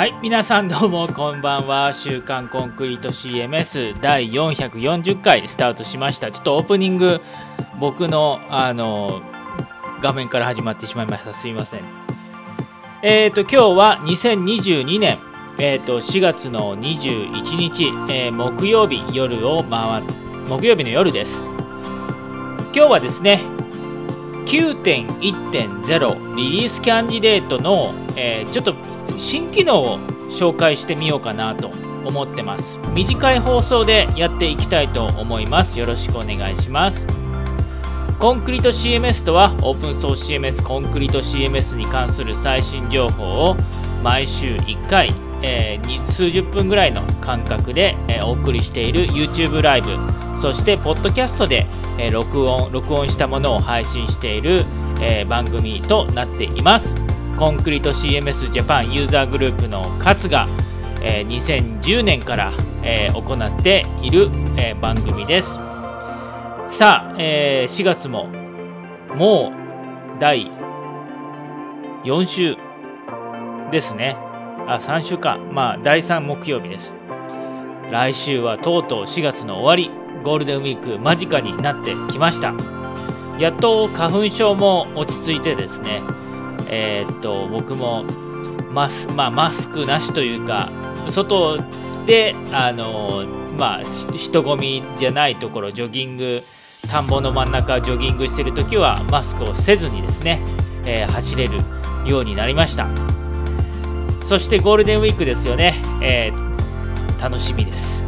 はい皆さんどうもこんばんは「週刊コンクリート CMS」第440回スタートしました。ちょっとオープニング僕のあの画面から始まってしまいました。すいません。えっ、ー、と今日は2022年。えーと、4月の21日、えー、木曜日夜を回る木曜日の夜です。今日はですね9.1.0リリースキャンディデートの、えー、ちょっと新機能を紹介してみようかなと思ってます。短い放送でやっていきたいと思います。よろしくお願いします。コンクリート CMS とはオープンソース CMS コンクリート CMS に関する最新情報を毎週1回、えー、数十分ぐらいの間隔で、えー、お送りしている YouTube ライブそしてポッドキャストで、えー、録音録音したものを配信している、え番組となっています。コンクリート CMS ジャパンユーザーグループの勝が、えー、2010年から、えー、行っている、えー、番組です。さあ、えー、4月ももう第4週ですね。あ3週か。まあ第3木曜日です。来週はとうとう4月の終わりゴールデンウィーク間近になってきました。やっと花粉症も落ち着いてですねえー、っと僕もマス,、まあ、マスクなしというか外であのまあ人混みじゃないところジョギング田んぼの真ん中ジョギングしてる時はマスクをせずにですね、えー、走れるようになりました。そしてゴールデンウィークですよね、えー、楽しみです。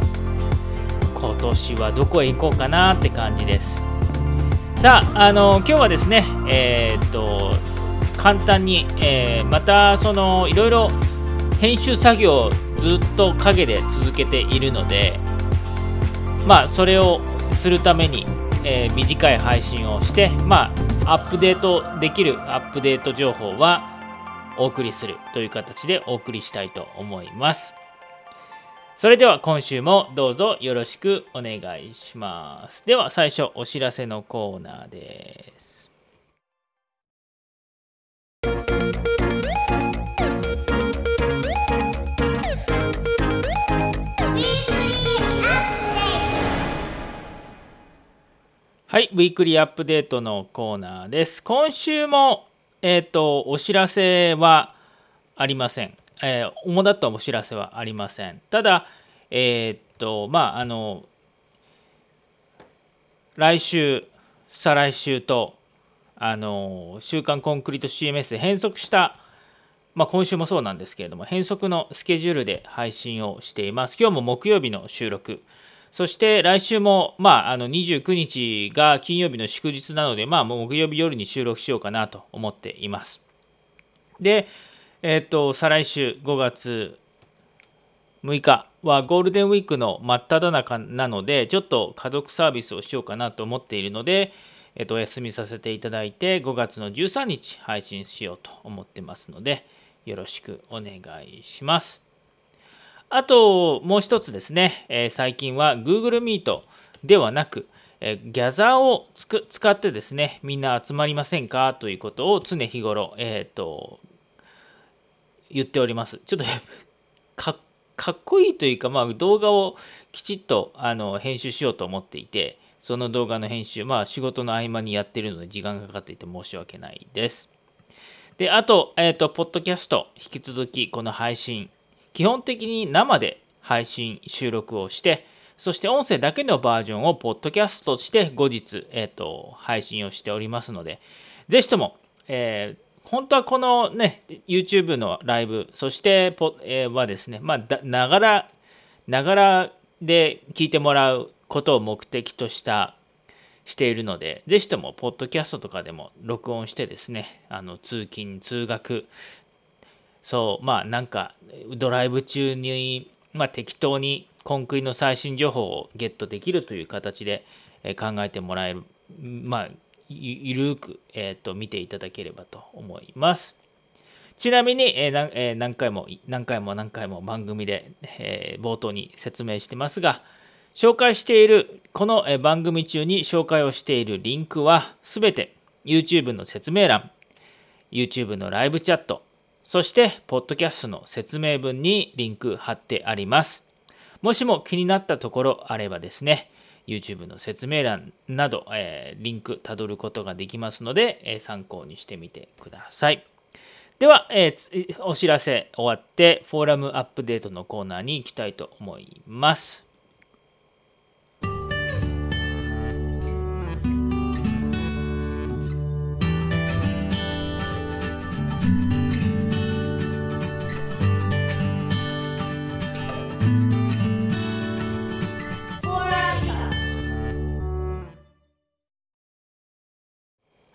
今年はどこへ行こうかなって感じです。さあ、あの今日はですね、えー、っと簡単に、えー、またそのいろいろ編集作業をずっと陰で続けているのでまあそれをするために、えー、短い配信をしてまあアップデートできるアップデート情報はお送りするという形でお送りしたいと思います。それでは今週もどうぞよろしくお願いします。では最初お知らせのコーナーです。はい、ウィークリーアップデートのコーナーです。今週も、えっ、ー、と、お知らせはありません。えー、主だったお知らせはありません。ただ、えっ、ー、と、まあ、あの、来週、再来週と、あの、週刊コンクリート CMS で変則した、まあ、今週もそうなんですけれども、変則のスケジュールで配信をしています。今日も木曜日の収録。そして来週も、まあ、あの29日が金曜日の祝日なので、まあ、木曜日夜に収録しようかなと思っています。で、えっ、と、再来週5月6日はゴールデンウィークの真っ只中なので、ちょっと家族サービスをしようかなと思っているので、えっ、と、お休みさせていただいて、5月の13日配信しようと思ってますので、よろしくお願いします。あともう一つですね、えー、最近は Google Meet ではなく、えー、ギャザーを使ってですね、みんな集まりませんかということを常日頃、えーと、言っております。ちょっと かかっこいいというか、まあ、動画をきちっとあの編集しようと思っていて、その動画の編集、まあ仕事の合間にやってるので時間がかかっていて申し訳ないです。で、あと、えっ、ー、と、ポッドキャスト、引き続きこの配信、基本的に生で配信収録をしてそして音声だけのバージョンをポッドキャストとして後日、えーと、配信をしておりますのでぜひとも、えー、本当はこのね YouTube のライブそしてポ、えー、はですねまあながらながらで聞いてもらうことを目的としたしているので、ぜひとも、ポッドキャストとかでも録音してですね、あの通勤、通学、そうまあなんかドライブ中に、まあ、適当にコンクリの最新情報をゲットできるという形で考えてもらえるまあゆるく、えーと、見ていただければと思います。ちなみに、えーえー、何回も何回も何回も番組で、えー、冒頭に説明してますが紹介しているこの番組中に紹介をしているリンクはすべて YouTube の説明欄 YouTube のライブチャットそして、ポッドキャストの説明文にリンク貼ってあります。もしも気になったところあればですね、YouTube の説明欄など、えー、リンクたどることができますので、えー、参考にしてみてください。では、えー、お知らせ終わって、フォーラムアップデートのコーナーに行きたいと思います。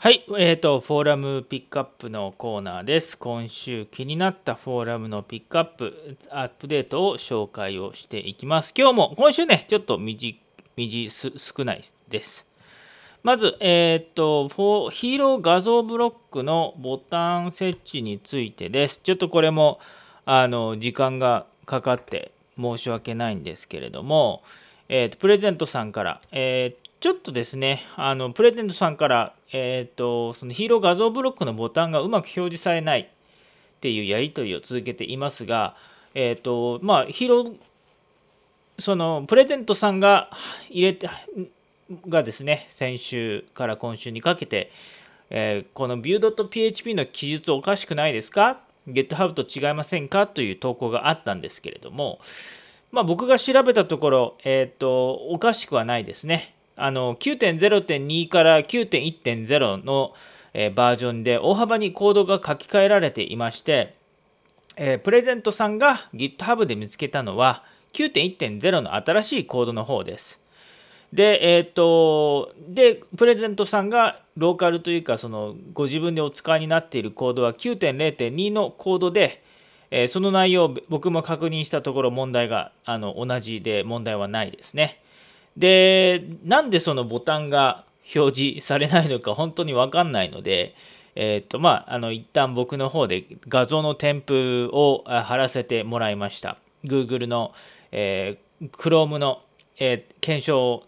はい、えーと、フォーラムピックアップのコーナーです。今週気になったフォーラムのピックアップ、アップデートを紹介をしていきます。今日も、今週ね、ちょっと短少ないです。まず、えっ、ー、と、ヒーロー画像ブロックのボタン設置についてです。ちょっとこれも、あの、時間がかかって申し訳ないんですけれども、えーと、プレゼントさんから、えー、ちょっとですね、あのプレゼントさんから、えーと、そのヒーロー画像ブロックのボタンがうまく表示されないっていうやり取りを続けていますが、えっ、ー、と、まあ、ヒーロー、そのプレゼントさんが入れて、がですね、先週から今週にかけて、えー、この Vue.php の記述おかしくないですか ?GitHub と違いませんか？という投稿があったんですけれども、まあ、僕が調べたところ、えっ、ー、と、おかしくはないですね。あの9.0.2から9.1.0の、えー、バージョンで大幅にコードが書き換えられていまして、えー、プレゼントさんが GitHub で見つけたのは9.1.0の新しいコードの方です。で、えっ、と、で、プレゼントさんがローカルというか、そのご自分でお使いになっているコードは9.0.2のコードで、えー、その内容僕も確認したところ問題があの同じで問題はないですね。で、なんでそのボタンが表示されないのか本当にわかんないので、えっ、と、まあ、あの、一旦僕の方で画像の添付を貼らせてもらいました。Google の、えー、Chrome の、えー、検証、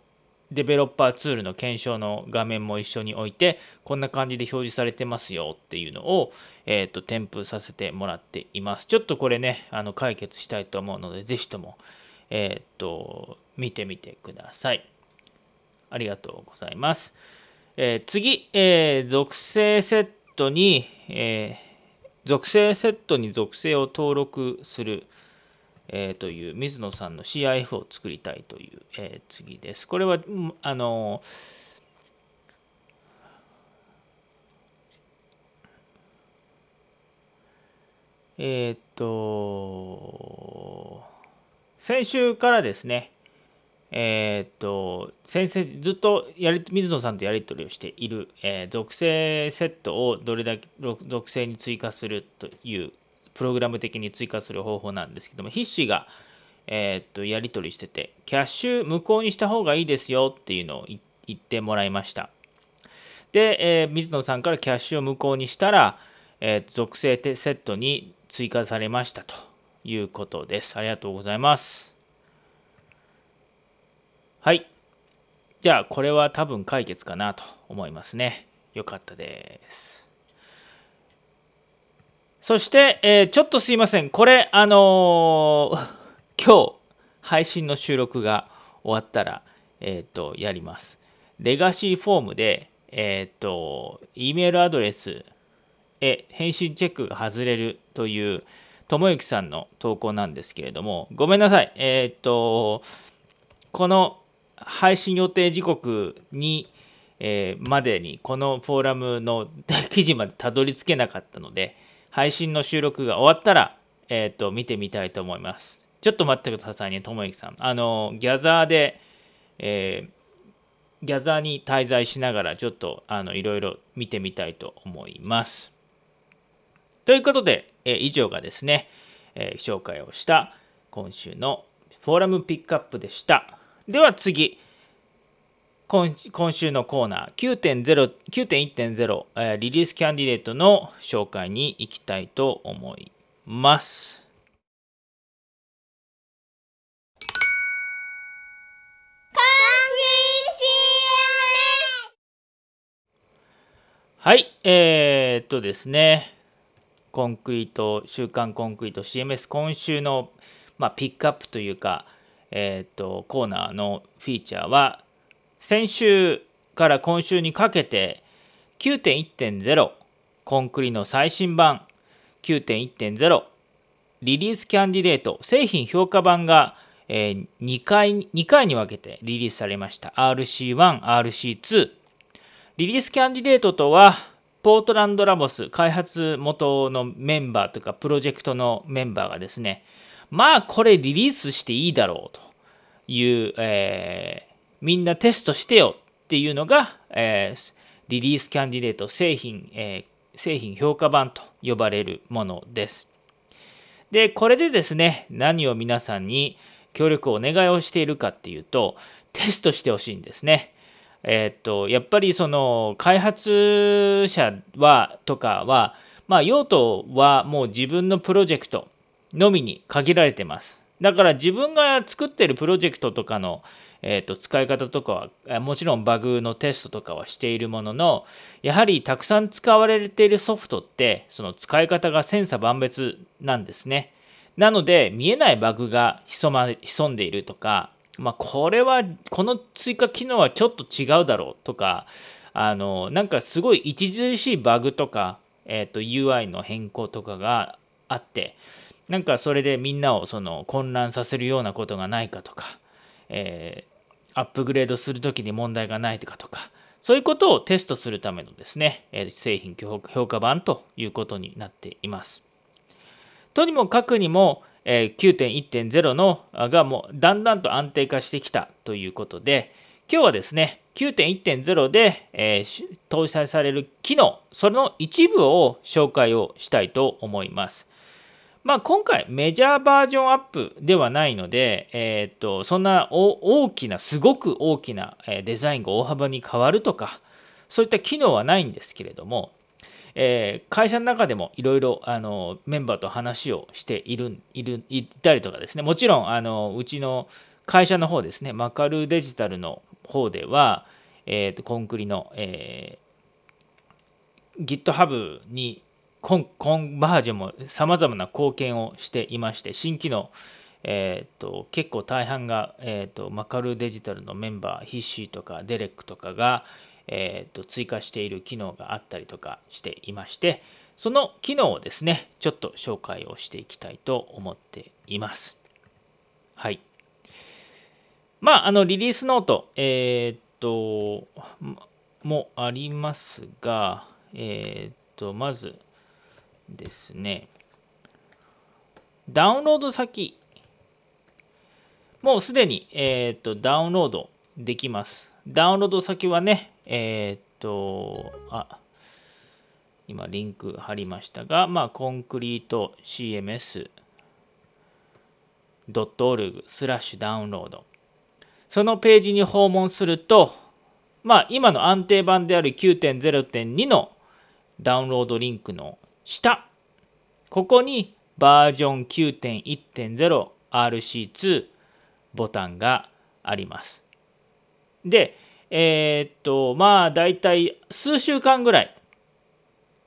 デベロッパーツールの検証の画面も一緒に置いて、こんな感じで表示されてますよっていうのを、えっ、ー、と、添付させてもらっています。ちょっとこれね、あの、解決したいと思うので、ぜひとも、えっ、と、見てみてください。ありがとうございます。えー、次、えー、属性セットに、えー、属性セットに属性を登録する、えー、という水野さんの CIF を作りたいという、えー、次です。これは、あのえっ、と、先週からですね、えー、っと先生ずっとやり水野さんとやり取りをしている、えー、属性セットをどれだけ属性に追加するというプログラム的に追加する方法なんですけども筆詞が、えー、っとやり取りしててキャッシュ無効にした方がいいですよっていうのを言ってもらいました。で、えー、水野さんからキャッシュを無効にしたら、えー、属性セットに追加されましたということです。ありがとうございます。はい。じゃあ、これは多分解決かなと思いますね。よかったです。そして、えー、ちょっとすいません。これ、あのー、今日、配信の収録が終わったら、えっ、ー、と、やります。レガシーフォームで、えっ、と、E メールアドレスへ返信チェックが外れるという、ともゆきさんの投稿なんですけれども、ごめんなさい。えっ、と、この配信予定時刻に、えー、までにこのフォーラムの記事までたどり着けなかったので配信の収録が終わったら、えーと、見てみたいと思います。ちょっと待ってくださいねともゆきさん。あのギャザーで、えー、ギャザーに滞在しながらちょっとあのいろいろ見てみたいと思います。ということで、えー、以上がですね、えー、紹介をした今週のフォーラムピックアップでした。では次、今週のコーナー。9.0 9.1.0、えー、リリースキャンディデートの紹介に行きたいと思います。は。い、えー、っとですね、コンクリート週刊コンクリート CMS 今週の、まあ、ピックアップというか、えーと、コーナーのフィーチャーは先週から今週にかけて9.1.0コンクリの最新版9.1.0リリースキャンディデート製品評価版が、えー、2, 回2回に分けてリリースされました。RC1、RC2 リリースキャンディデートとはポートランドラボス開発元のメンバーというかプロジェクトのメンバーがですねまあこれリリースしていいだろうという、えー、みんなテストしてよっていうのが、えー、リリースキャンディデート製品、えー、製品評価版と呼ばれるものです。で、これでですね、何を皆さんに協力をお願いをしているかっていうと、テストしてほしいんですね。えっと、やっぱりその開発者はとかは、まあ、用途はもう自分のプロジェクトのみに限られてます。だから自分が作ってるプロジェクトとかの、えーと、使い方とかはもちろんバグのテストとかはしているもののやはりたくさん使われているソフトってその使い方が千差万別なんですね。なので見えないバグが潜,、ま、潜んでいるとかまあ、これはこの追加機能はちょっと違うだろうとかあのなんかすごい著しいバグとか、えーと、UI の変更とかがあってなんかそれでみんなをその混乱させるようなことがないかとか、えー、アップグレードする時に問題がないかとかそういうことをテストするためのですね、え製品評価版ということになっています。とにもかくにも、え9.1.0のがもうだんだんと安定化してきたということで今日はですね9.1.0で、えー、搭載される機能その一部を紹介をしたいと思います。まあ、今回メジャーバージョンアップではないので、えー、っとそんな大きなすごく大きなデザインが大幅に変わるとかそういった機能はないんですけれどもえー、会社の中でもいろいろメンバーと話をしているいるいたりとかですね。もちろんあのうちの会社の方ですねマカルデジタルの方では、えーと、コンクリの、えー、GitHub にコンコンバージョンもさまざまな貢献をしていまして新機能えーと、結構大半が、えーとマカルデジタルのメンバーヒッシーとかデレックとかが、えー、と追加している機能があったりとかしていましてその機能をですねちょっと紹介をしていきたいと思っています。はい。まああのリリースノートえっ、ともありますがえっ、とまずですねダウンロード先もうすでに、えーとダウンロードできます。ダウンロード先はね、えー、っと、あ、今リンク貼りましたが、まあ、コンクリート CMS.org スラッシュダウンロード。そのページに訪問すると、まあ、今の安定版である9.0.2のダウンロードリンクの下、ここにバージョン 9.1.0RC2 ボタンがあります。で、えー、っと、まあ、大体数週間ぐらい。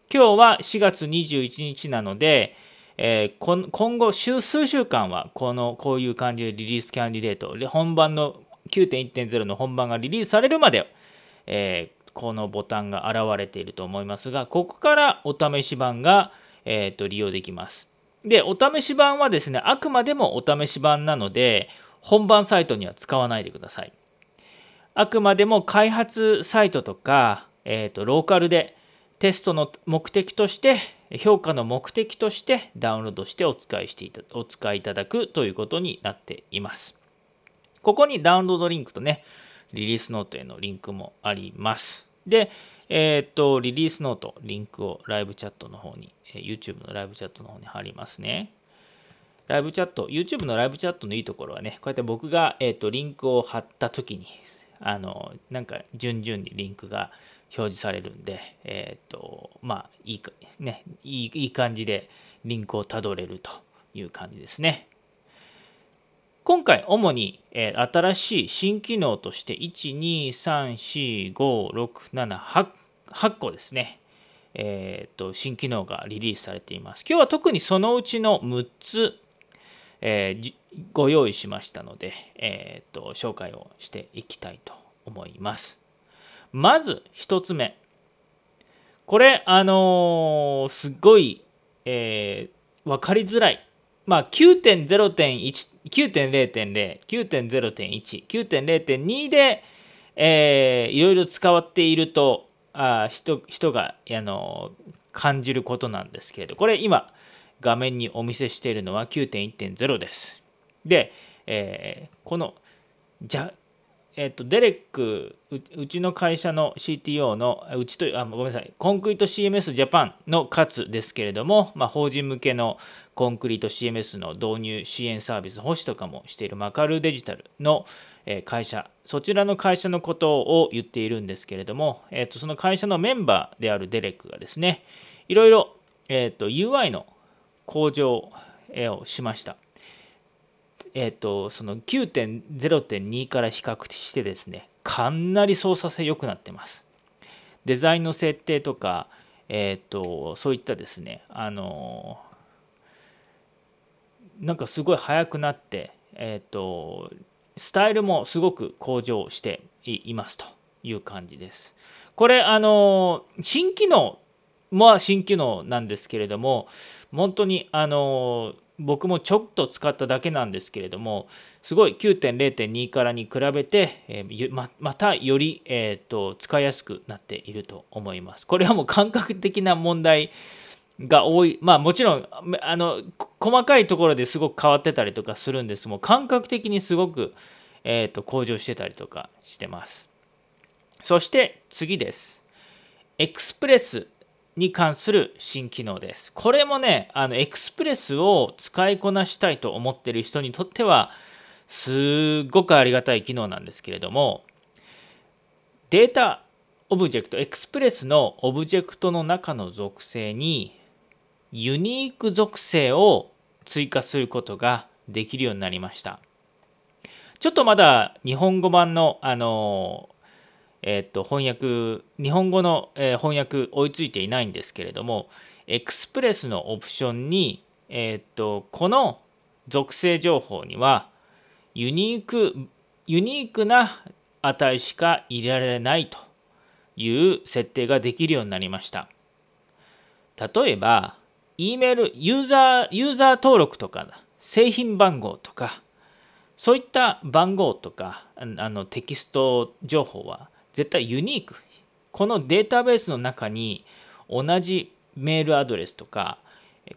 今日は4月21日なので、えー、今後数週間はこのこういう感じでリリースキャンディデート本番の9.1.0の本番がリリースされるまで、え、このボタンが現れていると思いますがここからお試し版が、えーと、利用できますでお試し版はですねあくまでもお試し版なので本番サイトには使わないでくださいあくまでも開発サイトとか、えーと、ローカルでテストの目的として評価の目的としてダウンロードしてお使いしていたお使いいただくということになっています。ここにダウンロードリンクとね、リリースノートへのリンクもあります。で、えっ、と、リリースノート、リンクをライブチャットの方に、YouTube のライブチャットの方に貼りますね。ライブチャット、YouTube のライブチャットのいいところはね、こうやって僕が、えーとリンクを貼った時に、あのなんか順々にリンクが表示されるんで、えっ、とまあいいかねいいいい感じでリンクをたどれるという感じですね。今回主に、えー、新しい新機能として1234567 8, 8個ですね、えー、と新機能がリリースされています。今日は特にそのうちの6つ、えー、ご用意しましたので、えー、と紹介をしていきたいと思います。まず1つ目。これ、あのー、すっごい、えー、分かりづらい。まあ、9.0.1、9.0.0、9.0.1、9.0.2で、えー、いろいろ使わっているとあ人人があの感じることなんですけれどこれ今画面にお見せしているのは9.1.0です。で、えー、このじゃえっ、と、デレックうちの会社の CTO のうちとあごめんなさい。コンクリート CMS ジャパンの勝ですけれども、まあ、法人向けのコンクリート CMS の導入支援サービス保守とかもしているマカルデジタルの会社。そちらの会社のことを言っているんですけれども、えー、とその会社のメンバーであるデレックがですねいろいろ、えー、と UI の向上をしました。え、ー、と、その9.0.2から比較してですね、かなり操作性良くなってます。デザインの設定とか、え、ー、と、そういったですね、あの、なんかすごい速くなって、え、ー、と、スタイルもすごく向上していますという感じです。これ、あの、新機能は新機能なんですけれども、本当に、あの、僕もちょっと使っただけなんですけれどもすごい9.0.2からに比べて、え、またより、えーと、使いやすくなっていると思います。これはもう感覚的な問題が多いまあもちろんあの細かいところですごく変わってたりとかするんですもう感覚的にすごく、えーと向上してたりとかしてます。そして次です。エクスプレスに関する新機能です。これもね、あのエクスプレスを使いこなしたいと思ってる人にとっては、すごくありがたい機能なんですけれども、データオブジェクト、エクスプレスのオブジェクトの中の属性に、ユニーク属性を追加することができるようになりました。ちょっとまだ日本語版のあのえー、と翻訳日本語の、え翻訳追いついていないんですけれどもエクスプレスのオプションに、えー、とこの属性情報にはユニークユニークな値しか入れられないという設定ができるようになりました。例えば、E メール、ユーザー、ユーザー登録とか、製品番号とか、そういった番号とか、あのテキスト情報は絶対ユニーク。このデータベースの中に同じメールアドレスとか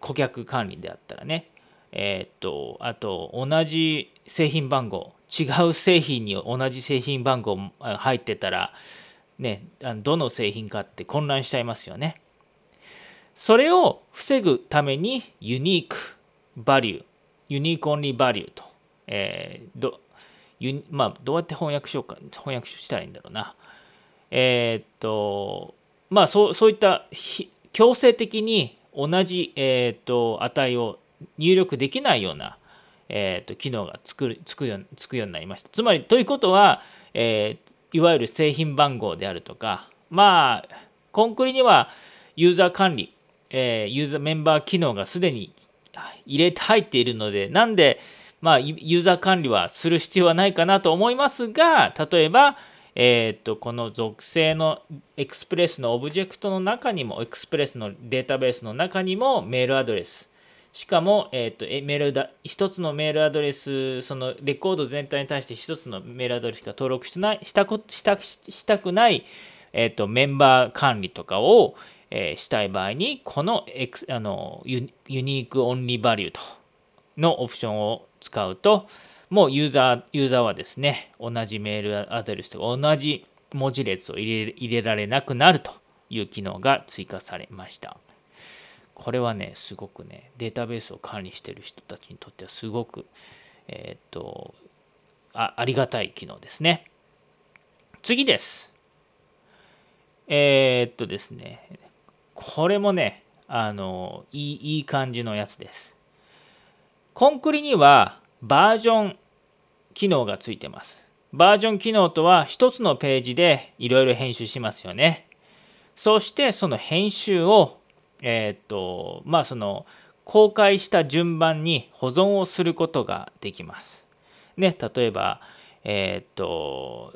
顧客管理であったらね。えっ、とあと同じ製品番号。違う製品に同じ製品番号入ってたらねどの製品かって混乱しちゃいますよね。それを防ぐためにユニークバリューユニークオンリーバリューと、えー、どまあ、どうやって翻訳しようか翻訳したらいいんだろうな。えー、っとまあそうそういった強制的に同じ、えー、っと値を入力できないような、え、っと機能がつくつくよつくようになりました。つまりということは、えいわゆる製品番号であるとかまあコンクリにはユーザー管理、えユーザーメンバー機能がすでに入れて入っているのでなんでまあユーザー管理はする必要はないかなと思いますが例えばえー、とこの属性のエクスプレスのオブジェクトの中にもエクスプレスのデータベースの中にもメールアドレス。しかも、えーと、メールだ1つのメールアドレスそのレコード全体に対して1つのメールアドレスしか登録しないしたこしたしたくない、えーと、メンバー管理とかを、えー、したい場合にこのエクあの unique only value とのオプションを使うと、もうユーザーユーザーはですね、同じメールアドレスとか同じ文字列を入れ入れられなくなるという機能が追加されました。これはね、すごくね、データベースを管理している人たちにとってはすごく、えー、っとあ、ありがたい機能ですね。次です。えー、っとですね、これもね、あのいいいい感じのやつです。コンクリにはバージョン機能がついてます。バージョン機能とは1つのページでいろいろ編集しますよね。そしてその編集を、えっ、と、まあその公開した順番に保存をすることができます。ね、例えば、えっ、と、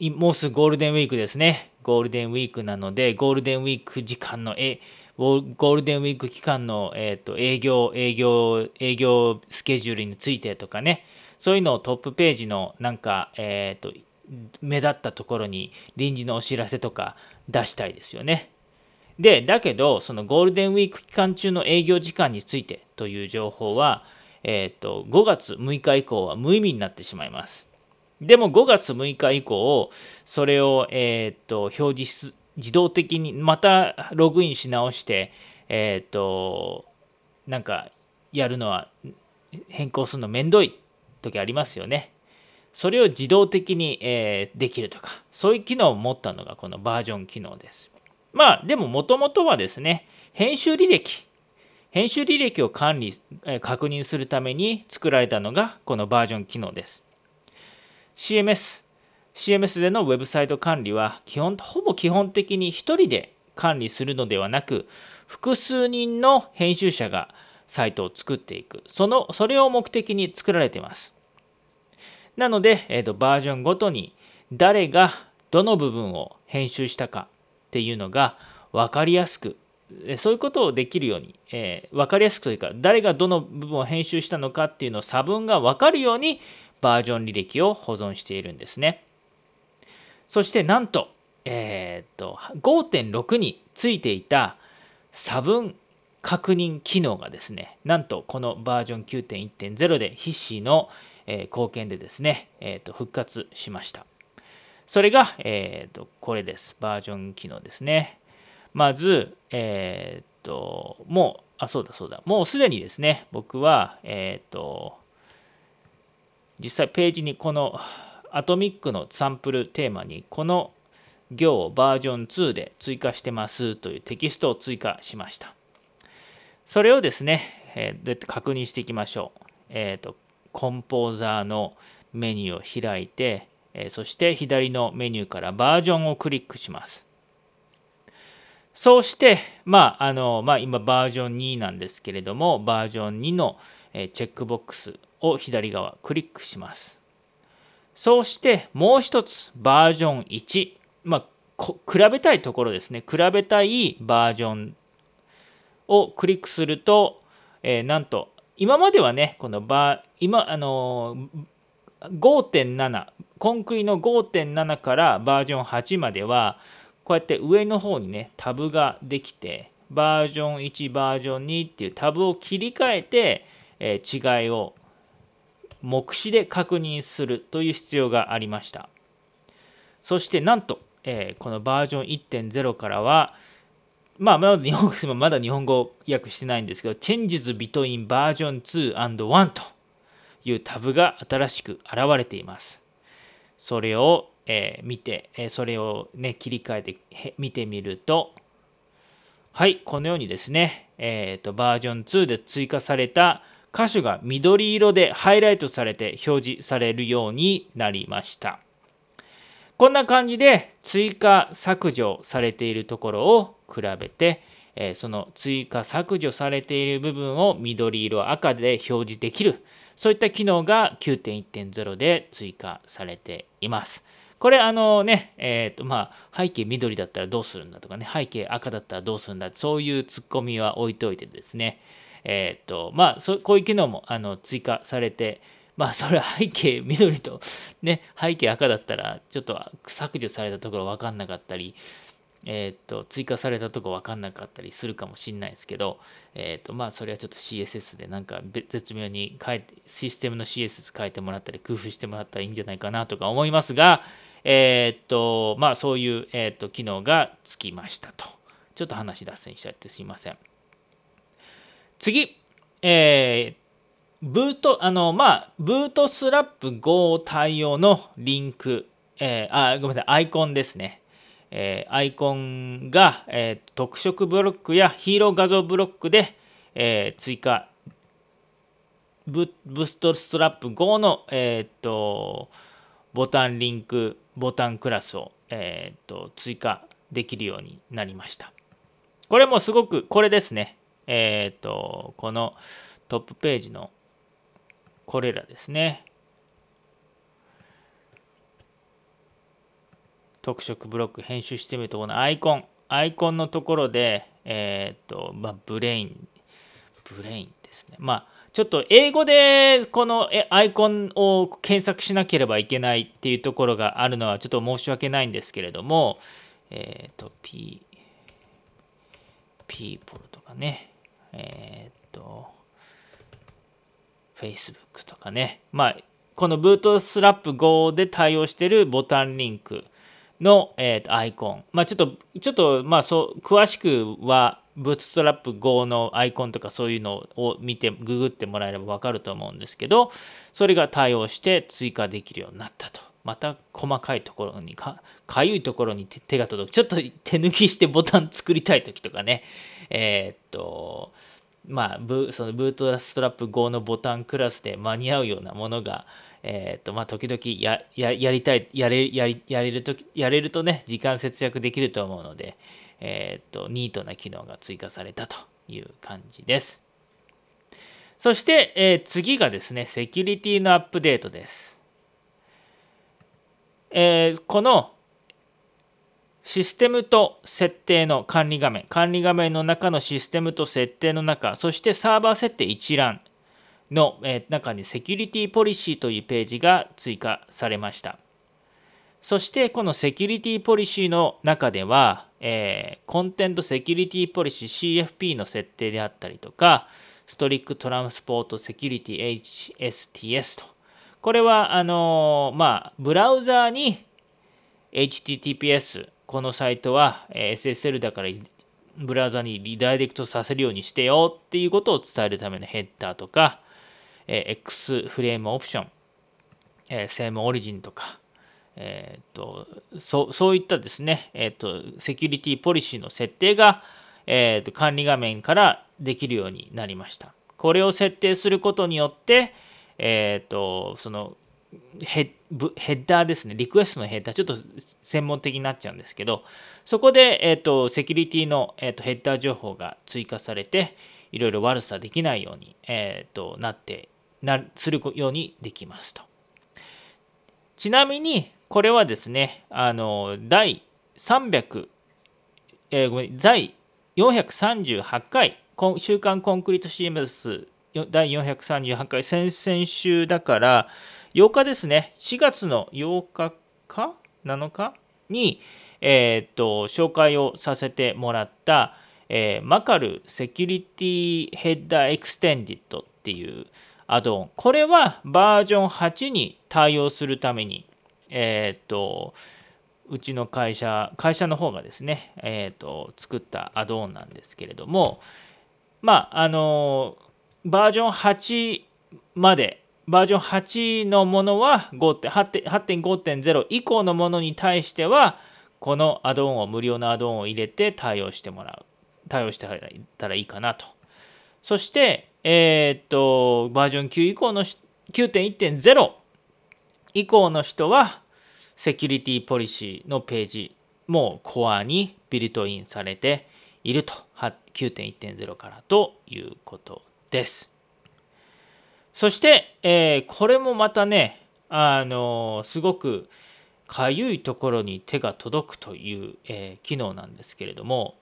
もうすぐゴールデンウィークですね。ゴールデンウィークなので、ゴールデンウィーク時間の、えゴールデンウィーク期間の、えーと、営業、営業、営業スケジュールについてとかね、そういうのをトップページのなんか、えーと、目立ったところに臨時のお知らせとか出したいですよね。で、だけど、そのゴールデンウィーク期間中の営業時間についてという情報は、えーと、5月6日以降は無意味になってしまいます。でも5月6日以降、それを、えーと表示自動的にまたログインし直して、えっ、ー、と、なんかやるのは変更するのめんどい時ありますよね。それを自動的に、えー、できるとか、そういう機能を持ったのがこのバージョン機能です。まあ、でももともとはですね、編集履歴、編集履歴を管理、え、確認するために作られたのがこのバージョン機能です。CMS、CMS でのウェブサイト管理は基本ほぼ基本的に1人で管理するのではなく複数人の編集者がサイトを作っていくそのそれを目的に作られていますなので、えーと、バージョンごとに誰がどの部分を編集したかっていうのが分かりやすくそういうことをできるように、えー、分かりやすくというか誰がどの部分を編集したのかっていうのを差分が分かるようにバージョン履歴を保存しているんですね。そしてなんと,、えーと、5.6についていた差分確認機能がですねなんとこのバージョン9.1.0で必死の、えー、貢献でですね、えーと、復活しました。それが、えーと、これです。バージョン機能ですね。まず、えっ、ー、ともうあそうだそうだ。もうすでにですね僕はえっ、ー、と実際ページにこのアトミックのサンプルテーマにこの行をバージョン2で追加してますというテキストを追加しました。それをですね、えー、で確認していきましょう。えっ、ー、と、コンポーザーのメニューを開いて、えー、そして左のメニューからバージョンをクリックします。そうして、まあ、あの、まあ、今バージョン2なんですけれども、バージョン2のチェックボックスを左側クリックします。そうしてもう一つバージョン1、まあ、比べたいところですね。比べたいバージョンをクリックすると、えー、なんと今まではねこのバ今あの5.7コンクリの5.7からバージョン8まではこうやって上の方にねタブができてバージョン1バージョン2っていうタブを切り替えて、えー、違いを目視で確認するという必要がありましたそしてなんと、えー、このバージョン1.0からはまあ、まだ日本語 まだ日本語訳してないんですけど、Changes between version 2 and 1というタブが新しく現れています。それを、えー、見て、えー、それをね、切り替えて見てみると、はい、このようにですね、えーと、バージョン2で追加された箇所が緑色でハイライトされて表示されるようになりました。こんな感じで追加削除されているところを比べて、その追加削除されている部分を緑色赤で表示できるそういった機能が9.1.0で追加されています。これあのね、え、ー、とまあ背景緑だったらどうするんだとかね、背景赤だったらどうするんだそういうツッコミは置いといてですね、えっ、と、まあそ、こういう機能もあの追加されて、まあ、それ背景緑と、ね、背景赤だったら、ちょっと削除されたところ分かんなかったり、えっ、と、追加されたところ分かんなかったりするかもしれないですけど、えっ、と、まあ、それはちょっと CSS でなんか絶妙に変えて、システムの CSS 変えてもらったり、工夫してもらったらいいんじゃないかなとか思いますが、えっ、と、まあ、そういう、えっ、と、機能がつきましたと。ちょっと話脱線しちゃってすいません。次、えー、ブート、あの、まあ、ブートスラップ Go 対応のリンク、えー、あ、ごめんなさい、アイコンですね。えー、アイコンが、えー、特色ブロックやヒーロー画像ブロックで、えー、追加、ブブストストラップ Go の、えー、とボタンリンク、ボタンクラスを、えー、と追加できるようになりました。これもすごく、これですね。えっ、ー、と、このトップページのこれらですね。特色ブロック編集してみるとこのアイコン。アイコンのところでえっ、とまあ brain。brain ですね。まあちょっと英語でこのアイコンを検索しなければいけないっていうところがあるのはちょっと申し訳ないんですけれどもえっ、と P ピーポルとかね。えっ、と Facebook とかねまあこのブートスラップ5で対応してるボタンリンクの、えー、アイコン。まあ、ちょっと、ちょっと、まあ、そう、詳しくは、ブートストラップ5のアイコンとかそういうのを見て、ググってもらえれば分かると思うんですけど、それが対応して追加できるようになったと。また細かいところにか、かゆいところに手が届く。ちょっと手抜きしてボタン作りたい時とかね、えー、っと、まあ、ブそのブートストラップ5のボタンクラスで間に合うようなものが、えっ、と、まあ、時々やややりたい、やれやりやれるとやれるとね、時間節約できると思うので、えっ、と、ニートな機能が追加されたという感じです。そして、えー、次がですね、セキュリティのアップデートです。えー、このシステムと設定の管理画面、管理画面の中のシステムと設定の中、そしてサーバー設定一覧、の中にセキュリティポリシーというページが追加されました。そしてこのセキュリティポリシーの中では、えー、コンテントセキュリティポリシー CFP の設定であったりとか、ストリックトランスポートセキュリティ HSTS と。これは、あの、まあ、ブラウザーに HTTPS、このサイトは SSL だからブラウザにリダイレクトさせるようにしてよっていうことを伝えるためのヘッダーとか、え X フレームオプション、えセームオリジンとか、えーと、そそういったですね、えーと、セキュリティポリシーの設定が、えーと、管理画面からできるようになりました。これを設定することによって、えー、とそのヘッダーですね、リクエストのヘッダー、ちょっと専門的になっちゃうんですけど、そこで、えー、とセキュリティの、えー、とヘッダー情報が追加されて、いろいろ悪さできないように、えー、となってなするようにできますと。ちなみに、これはですね、あの、第300、えー、ごめん、第438回、週刊コンクリート CMS 第438回、先々週だから、8日ですね、4月の8日か ?7 日に、えー、と、紹介をさせてもらった、えー、マカルセキュリティヘッダーエクステンディットっていう、アドオン。これはバージョン8に対応するために、えっ、と、うちの会社、会社の方がですね、えっ、と、作ったアドオンなんですけれども、まあ、あの、バージョン8まで、バージョン8のものは8.5.0以降のものに対しては、このアドオンを、無料のアドオンを入れて対応してもらう。対応してたらいいかなと。そして、えー、っと、バージョン9以降の9.1.0以降の人は、セキュリティポリシーのページもコアにビルトインされていると、9.1.0からということです。そして、えー、これもまたね、あのー、すごくかゆいところに手が届くという、えー、機能なんですけれども、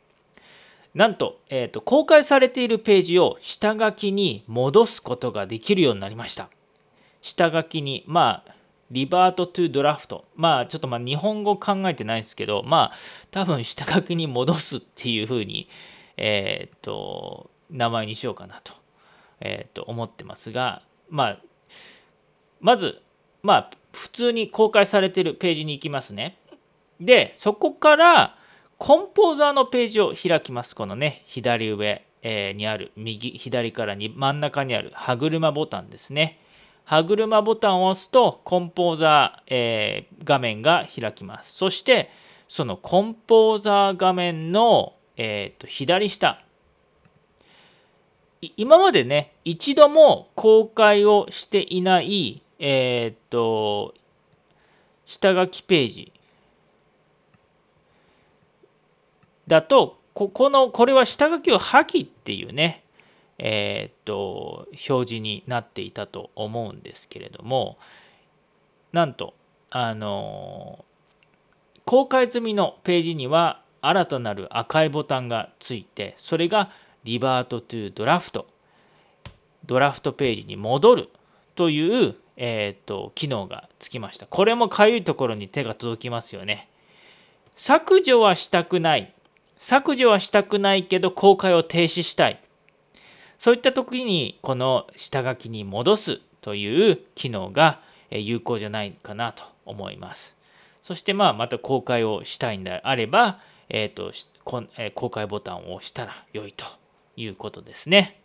なんと,、えーと、公開されているページを下書きに戻すことができるようになりました。下書きに、まあ、リバートトゥドラフト。まあ、ちょっとまあ日本語考えてないですけど、まあ、多分下書きに戻すっていうふうに、えっ、ー、と、名前にしようかなと,、えー、と思ってますが、まあ、まず、まあ、普通に公開されているページに行きますね。で、そこから、コンポーザーのページを開きます。このね、左上、えにある、右、左からに真ん中にある歯車ボタンですね。歯車ボタンを押すと、コンポーザー、えー、画面が開きます。そして、そのコンポーザー画面の、えーと、左下。今までね、一度も公開をしていない、えっ、と、下書きページだとここのこれは下書きを破棄っていうねえー、っと表示になっていたと思うんですけれどもなんとあの公開済みのページには新たなる赤いボタンがついてそれがリバートトゥドラフトドラフトページに戻るという、えーと、機能がつきました。これもかゆいところに手が届きますよね。削除はしたくない。削除はしたくないけど公開を停止したい。そういった時にこの下書きに戻すという機能が有効じゃないかなと思います。そしてまあまた公開をしたいんであれば、えーとこえ公開ボタンを押したら良いと。いうことですね。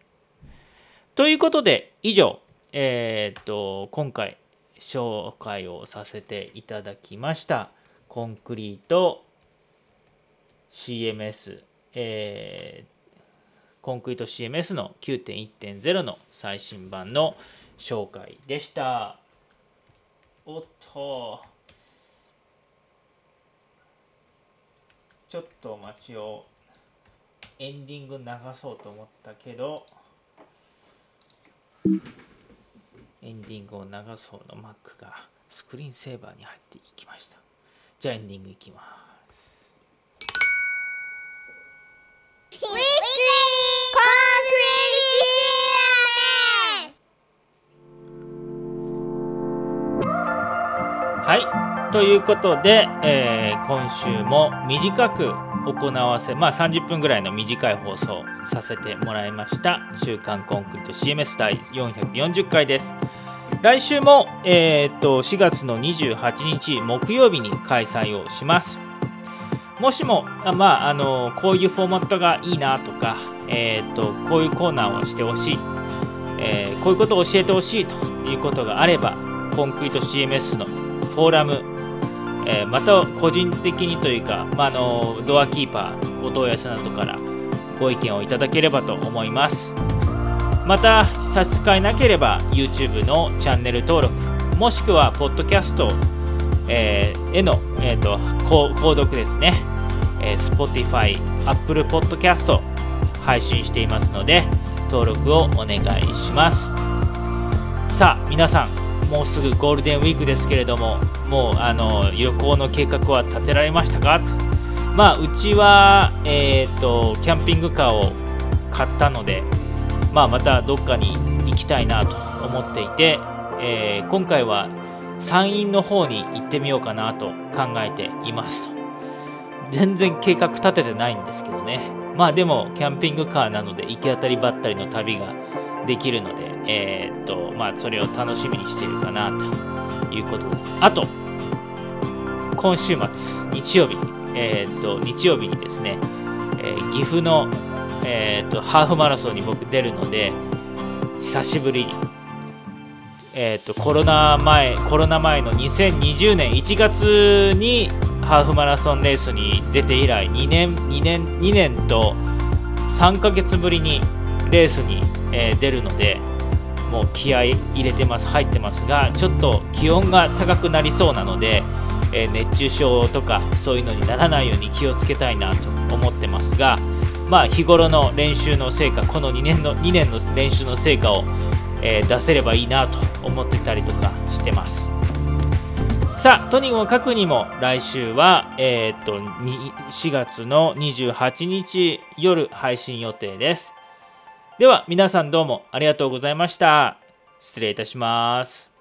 ということで以上、えーと、今回紹介をさせていただきましたコンクリート CMS、えー、コンクリート CMS の9.1.0の最新版の紹介でした。おっとちょっと待ちをエンディング流そうと思ったけどエンディングを流そうの Mac がスクリーンセーバーに入っていきました。じゃあエンディングいきます。はいということで、えー、今週も短く行わせ、まあ、30分ぐらいの短い放送させてもらいました「週刊コンクリート CMS 第440回」です。来週も、えー、っと4月の28日木曜日に開催をします。もしも、まあ、あのこういうフォーマットがいいなとか、えー、っとこういうコーナーをしてほしい、えー、こういうことを教えてほしいということがあればコンクリート CMS のフォーラムえー、また個人的にというか、まあ、のドアキーパーお問い合わせなどからご意見をいただければと思います。また差し支えなければ YouTube のチャンネル登録もしくはポッドキャスト、えー、への、えーと、購読ですね、えー、Spotify、Apple Podcast 配信していますので登録をお願いします。さあ皆さんもうすぐゴールデンウィークですけれどももうあの旅行の計画は立てられましたか？まあうちは、えーと、キャンピングカーを買ったので、まあ、またどっかに行きたいなと思っていて、えー、今回は山陰の方に行ってみようかなと考えていますと。全然計画立ててないんですけどね。まあでもキャンピングカーなので行き当たりばったりの旅ができるので、えー、っと、まあ、それを楽しみにしているかなということです。あと、今週末、日曜日、えー、っと、日曜日にですね、えー、岐阜の、えっと、ハーフマラソンに僕出るので、久しぶりに、えっと、コロナ前、コロナ前の2020年1月にハーフマラソンレースに出て以来、2年、2年、2年と3ヶ月ぶりにレースにえー、出るのでもう気合入れてます入ってますがちょっと気温が高くなりそうなので、えー、熱中症とかそういうのにならないように気をつけたいなと思ってますがまあ日頃の練習の成果この2年の2年の練習の成果を、えー、出せればいいなと思ってたりとかしてます。さあとにもかくにも来週は、えー、っと4月の28日夜配信予定です。では皆さんどうもありがとうございました。失礼いたします。